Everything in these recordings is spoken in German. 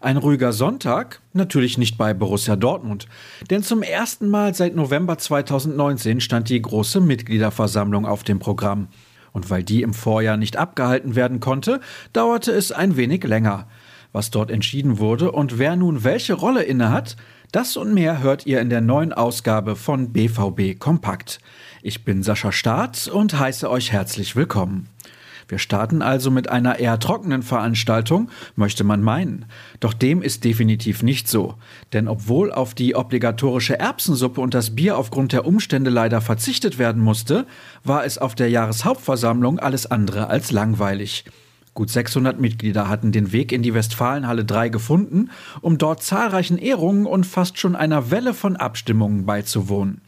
Ein ruhiger Sonntag? Natürlich nicht bei Borussia Dortmund. Denn zum ersten Mal seit November 2019 stand die große Mitgliederversammlung auf dem Programm. Und weil die im Vorjahr nicht abgehalten werden konnte, dauerte es ein wenig länger. Was dort entschieden wurde und wer nun welche Rolle innehat, das und mehr hört ihr in der neuen Ausgabe von BVB Kompakt. Ich bin Sascha Staat und heiße euch herzlich willkommen. Wir starten also mit einer eher trockenen Veranstaltung, möchte man meinen. Doch dem ist definitiv nicht so. Denn obwohl auf die obligatorische Erbsensuppe und das Bier aufgrund der Umstände leider verzichtet werden musste, war es auf der Jahreshauptversammlung alles andere als langweilig. Gut 600 Mitglieder hatten den Weg in die Westfalenhalle 3 gefunden, um dort zahlreichen Ehrungen und fast schon einer Welle von Abstimmungen beizuwohnen.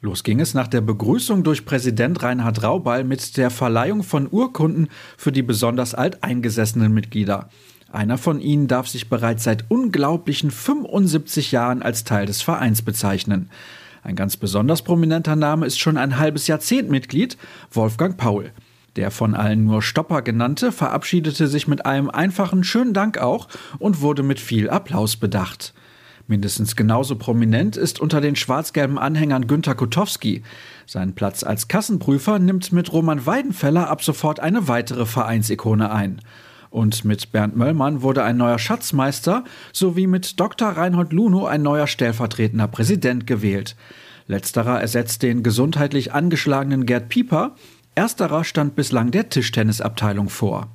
Los ging es nach der Begrüßung durch Präsident Reinhard Raubal mit der Verleihung von Urkunden für die besonders alteingesessenen Mitglieder. Einer von ihnen darf sich bereits seit unglaublichen 75 Jahren als Teil des Vereins bezeichnen. Ein ganz besonders prominenter Name ist schon ein halbes Jahrzehnt Mitglied, Wolfgang Paul. Der von allen nur Stopper genannte verabschiedete sich mit einem einfachen schönen Dank auch und wurde mit viel Applaus bedacht. Mindestens genauso prominent ist unter den schwarz-gelben Anhängern Günter Kutowski. Seinen Platz als Kassenprüfer nimmt mit Roman Weidenfeller ab sofort eine weitere Vereinsikone ein. Und mit Bernd Möllmann wurde ein neuer Schatzmeister sowie mit Dr. Reinhold Luno ein neuer stellvertretender Präsident gewählt. Letzterer ersetzt den gesundheitlich angeschlagenen Gerd Pieper. Ersterer stand bislang der Tischtennisabteilung vor.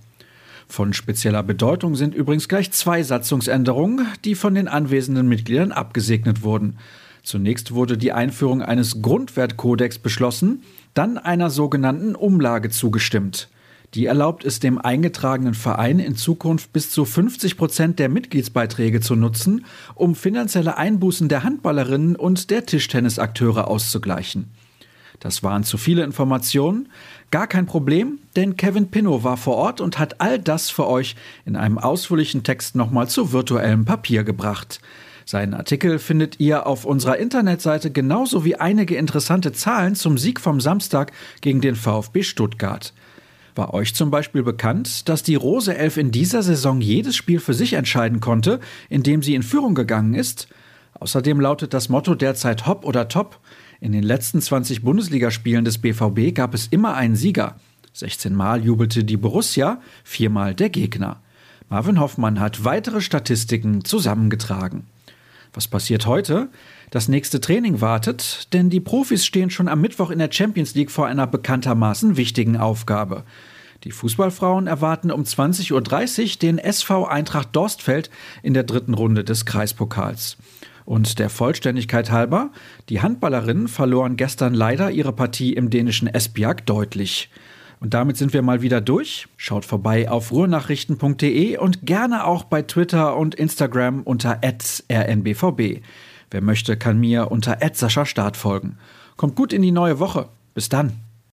Von spezieller Bedeutung sind übrigens gleich zwei Satzungsänderungen, die von den anwesenden Mitgliedern abgesegnet wurden. Zunächst wurde die Einführung eines Grundwertkodex beschlossen, dann einer sogenannten Umlage zugestimmt. Die erlaubt es dem eingetragenen Verein in Zukunft bis zu 50 Prozent der Mitgliedsbeiträge zu nutzen, um finanzielle Einbußen der Handballerinnen und der Tischtennisakteure auszugleichen. Das waren zu viele Informationen. Gar kein Problem, denn Kevin Pinnow war vor Ort und hat all das für euch in einem ausführlichen Text nochmal zu virtuellem Papier gebracht. Seinen Artikel findet ihr auf unserer Internetseite genauso wie einige interessante Zahlen zum Sieg vom Samstag gegen den VfB Stuttgart. War euch zum Beispiel bekannt, dass die Rose Elf in dieser Saison jedes Spiel für sich entscheiden konnte, indem sie in Führung gegangen ist? Außerdem lautet das Motto derzeit Hop oder Top. In den letzten 20 Bundesligaspielen des BVB gab es immer einen Sieger. 16 Mal jubelte die Borussia, viermal der Gegner. Marvin Hoffmann hat weitere Statistiken zusammengetragen. Was passiert heute? Das nächste Training wartet, denn die Profis stehen schon am Mittwoch in der Champions League vor einer bekanntermaßen wichtigen Aufgabe. Die Fußballfrauen erwarten um 20.30 Uhr den SV Eintracht Dorstfeld in der dritten Runde des Kreispokals. Und der Vollständigkeit halber, die Handballerinnen verloren gestern leider ihre Partie im dänischen Esbjerg deutlich. Und damit sind wir mal wieder durch. Schaut vorbei auf ruhrnachrichten.de und gerne auch bei Twitter und Instagram unter rnbvb. Wer möchte, kann mir unter Start folgen. Kommt gut in die neue Woche. Bis dann.